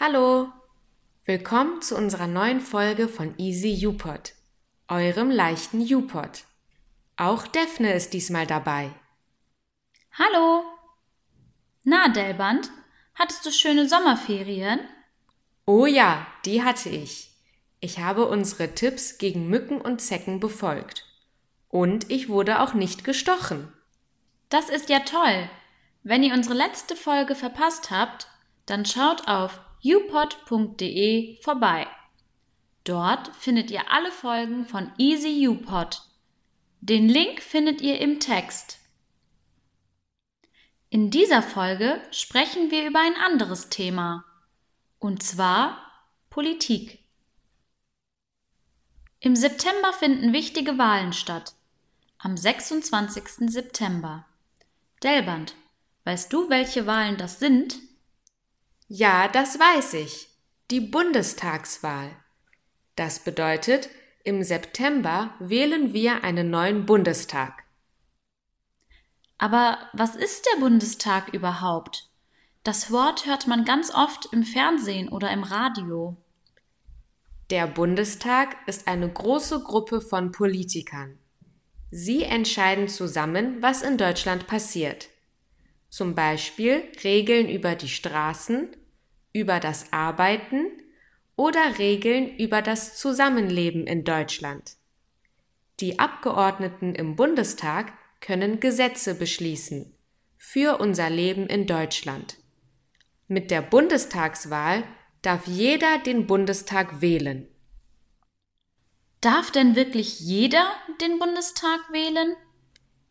Hallo, willkommen zu unserer neuen Folge von Easy UPod, eurem leichten UPod. Auch Daphne ist diesmal dabei. Hallo. Na, Delband, hattest du schöne Sommerferien? Oh ja, die hatte ich. Ich habe unsere Tipps gegen Mücken und Zecken befolgt. Und ich wurde auch nicht gestochen. Das ist ja toll. Wenn ihr unsere letzte Folge verpasst habt, dann schaut auf upod.de vorbei. Dort findet ihr alle Folgen von Easy UPod. Den Link findet ihr im Text. In dieser Folge sprechen wir über ein anderes Thema, und zwar Politik. Im September finden wichtige Wahlen statt. Am 26. September. Delband, weißt du, welche Wahlen das sind? Ja, das weiß ich. Die Bundestagswahl. Das bedeutet, im September wählen wir einen neuen Bundestag. Aber was ist der Bundestag überhaupt? Das Wort hört man ganz oft im Fernsehen oder im Radio. Der Bundestag ist eine große Gruppe von Politikern. Sie entscheiden zusammen, was in Deutschland passiert. Zum Beispiel Regeln über die Straßen, über das Arbeiten oder Regeln über das Zusammenleben in Deutschland. Die Abgeordneten im Bundestag können Gesetze beschließen für unser Leben in Deutschland. Mit der Bundestagswahl darf jeder den Bundestag wählen. Darf denn wirklich jeder den Bundestag wählen?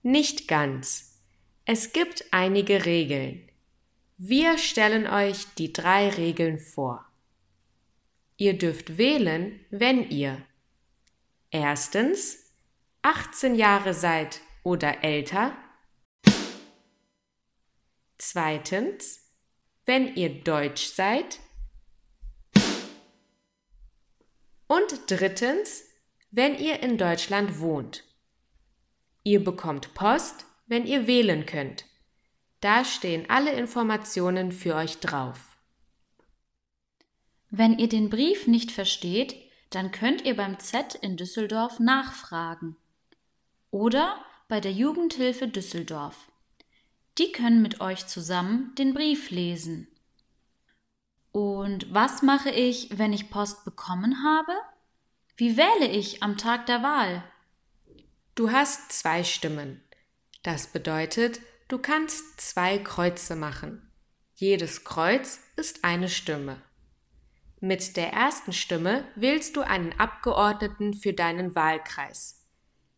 Nicht ganz. Es gibt einige Regeln. Wir stellen euch die drei Regeln vor. Ihr dürft wählen, wenn ihr erstens 18 Jahre seid oder älter, zweitens, wenn ihr deutsch seid und drittens, wenn ihr in Deutschland wohnt. Ihr bekommt Post, wenn ihr wählen könnt. Da stehen alle Informationen für euch drauf. Wenn ihr den Brief nicht versteht, dann könnt ihr beim Z in Düsseldorf nachfragen. Oder bei der Jugendhilfe Düsseldorf. Die können mit euch zusammen den Brief lesen. Und was mache ich, wenn ich Post bekommen habe? Wie wähle ich am Tag der Wahl? Du hast zwei Stimmen. Das bedeutet, du kannst zwei Kreuze machen. Jedes Kreuz ist eine Stimme. Mit der ersten Stimme wählst du einen Abgeordneten für deinen Wahlkreis.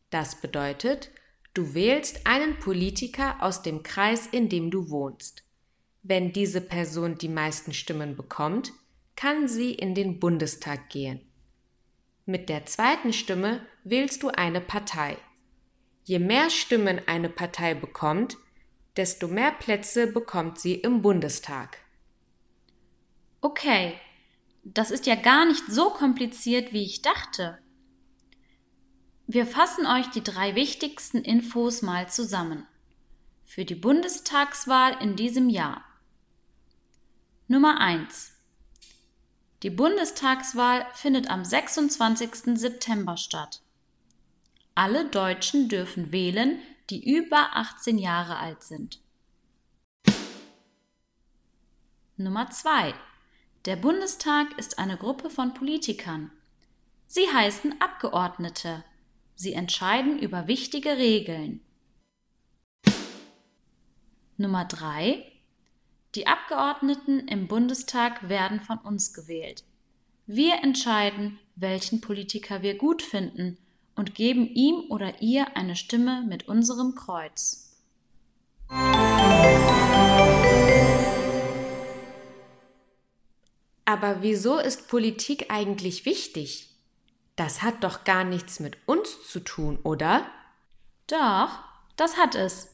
Das bedeutet, du wählst einen Politiker aus dem Kreis, in dem du wohnst. Wenn diese Person die meisten Stimmen bekommt, kann sie in den Bundestag gehen. Mit der zweiten Stimme wählst du eine Partei. Je mehr Stimmen eine Partei bekommt, desto mehr Plätze bekommt sie im Bundestag. Okay, das ist ja gar nicht so kompliziert, wie ich dachte. Wir fassen euch die drei wichtigsten Infos mal zusammen. Für die Bundestagswahl in diesem Jahr. Nummer 1. Die Bundestagswahl findet am 26. September statt. Alle Deutschen dürfen wählen, die über 18 Jahre alt sind. Nummer 2. Der Bundestag ist eine Gruppe von Politikern. Sie heißen Abgeordnete. Sie entscheiden über wichtige Regeln. Nummer 3. Die Abgeordneten im Bundestag werden von uns gewählt. Wir entscheiden, welchen Politiker wir gut finden und geben ihm oder ihr eine Stimme mit unserem Kreuz. Aber wieso ist Politik eigentlich wichtig? Das hat doch gar nichts mit uns zu tun, oder? Doch, das hat es.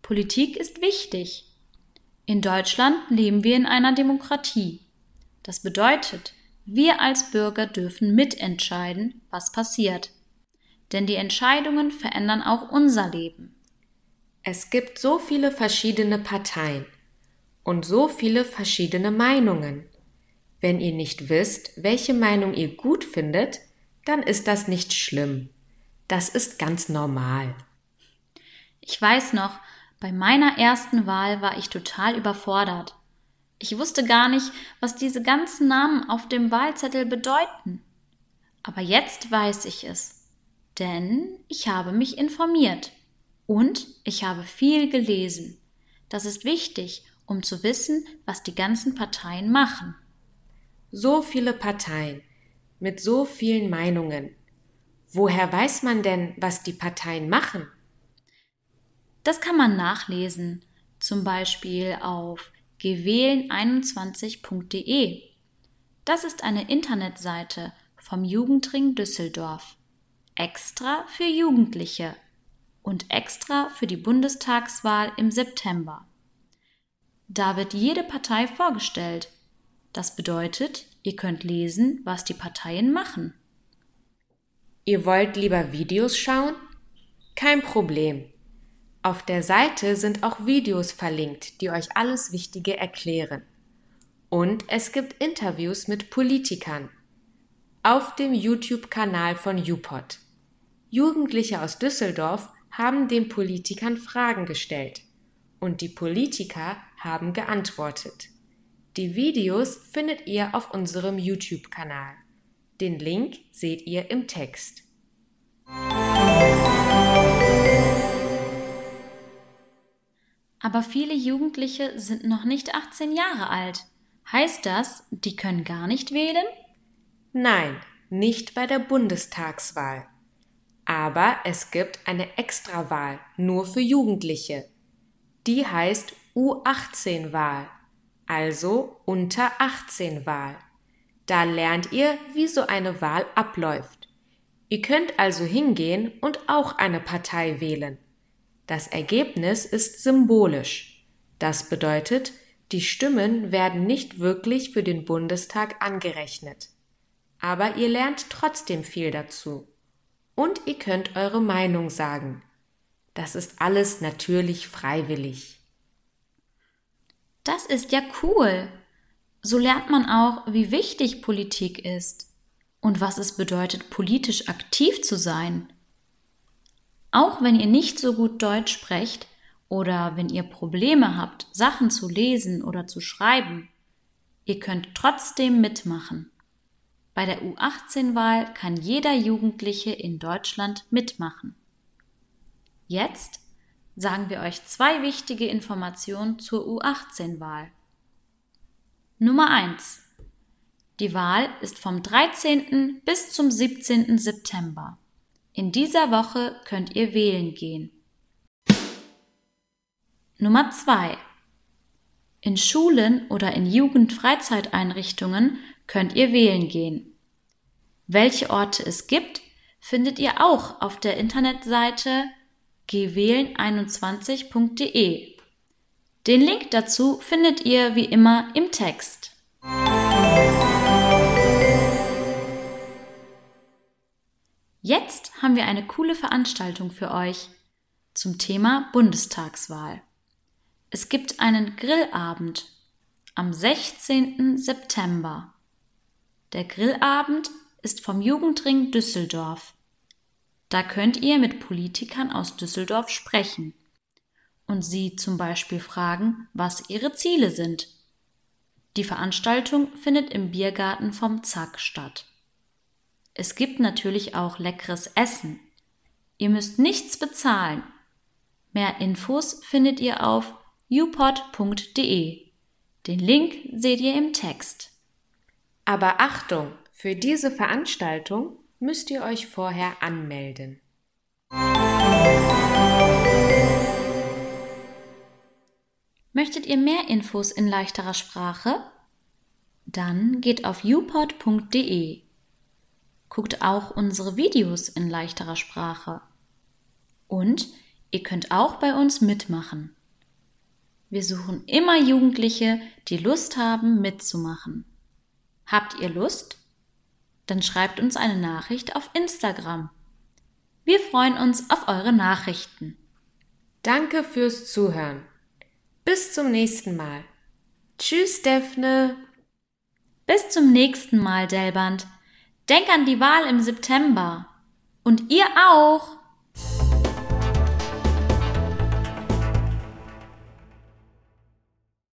Politik ist wichtig. In Deutschland leben wir in einer Demokratie. Das bedeutet, wir als Bürger dürfen mitentscheiden, was passiert. Denn die Entscheidungen verändern auch unser Leben. Es gibt so viele verschiedene Parteien und so viele verschiedene Meinungen. Wenn ihr nicht wisst, welche Meinung ihr gut findet, dann ist das nicht schlimm. Das ist ganz normal. Ich weiß noch, bei meiner ersten Wahl war ich total überfordert. Ich wusste gar nicht, was diese ganzen Namen auf dem Wahlzettel bedeuten. Aber jetzt weiß ich es, denn ich habe mich informiert und ich habe viel gelesen. Das ist wichtig, um zu wissen, was die ganzen Parteien machen. So viele Parteien mit so vielen Meinungen. Woher weiß man denn, was die Parteien machen? Das kann man nachlesen, zum Beispiel auf gewählen21.de. Das ist eine Internetseite vom Jugendring Düsseldorf. Extra für Jugendliche und extra für die Bundestagswahl im September. Da wird jede Partei vorgestellt. Das bedeutet, ihr könnt lesen, was die Parteien machen. Ihr wollt lieber Videos schauen? Kein Problem. Auf der Seite sind auch Videos verlinkt, die euch alles Wichtige erklären. Und es gibt Interviews mit Politikern auf dem YouTube-Kanal von YouPod. Jugendliche aus Düsseldorf haben den Politikern Fragen gestellt und die Politiker haben geantwortet. Die Videos findet ihr auf unserem YouTube-Kanal. Den Link seht ihr im Text. Aber viele Jugendliche sind noch nicht 18 Jahre alt. Heißt das, die können gar nicht wählen? Nein, nicht bei der Bundestagswahl. Aber es gibt eine Extrawahl nur für Jugendliche. Die heißt U18-Wahl, also unter 18 Wahl. Da lernt ihr, wie so eine Wahl abläuft. Ihr könnt also hingehen und auch eine Partei wählen. Das Ergebnis ist symbolisch. Das bedeutet, die Stimmen werden nicht wirklich für den Bundestag angerechnet. Aber ihr lernt trotzdem viel dazu. Und ihr könnt eure Meinung sagen. Das ist alles natürlich freiwillig. Das ist ja cool. So lernt man auch, wie wichtig Politik ist und was es bedeutet, politisch aktiv zu sein. Auch wenn ihr nicht so gut Deutsch sprecht oder wenn ihr Probleme habt, Sachen zu lesen oder zu schreiben, ihr könnt trotzdem mitmachen. Bei der U18-Wahl kann jeder Jugendliche in Deutschland mitmachen. Jetzt sagen wir euch zwei wichtige Informationen zur U18-Wahl. Nummer 1. Die Wahl ist vom 13. bis zum 17. September. In dieser Woche könnt ihr wählen gehen. Nummer 2. In Schulen oder in Jugendfreizeiteinrichtungen könnt ihr wählen gehen. Welche Orte es gibt, findet ihr auch auf der Internetseite gewählen21.de. Den Link dazu findet ihr wie immer im Text. Jetzt haben wir eine coole Veranstaltung für euch zum Thema Bundestagswahl. Es gibt einen Grillabend am 16. September. Der Grillabend ist vom Jugendring Düsseldorf. Da könnt ihr mit Politikern aus Düsseldorf sprechen und sie zum Beispiel fragen, was ihre Ziele sind. Die Veranstaltung findet im Biergarten vom Zack statt. Es gibt natürlich auch leckeres Essen. Ihr müsst nichts bezahlen. Mehr Infos findet ihr auf upod.de. Den Link seht ihr im Text. Aber Achtung, für diese Veranstaltung müsst ihr euch vorher anmelden. Möchtet ihr mehr Infos in leichterer Sprache? Dann geht auf upod.de guckt auch unsere Videos in leichterer Sprache. Und ihr könnt auch bei uns mitmachen. Wir suchen immer Jugendliche, die Lust haben, mitzumachen. Habt ihr Lust? Dann schreibt uns eine Nachricht auf Instagram. Wir freuen uns auf eure Nachrichten. Danke fürs Zuhören. Bis zum nächsten Mal. Tschüss, Daphne. Bis zum nächsten Mal, Delband. Denk an die Wahl im September. Und ihr auch.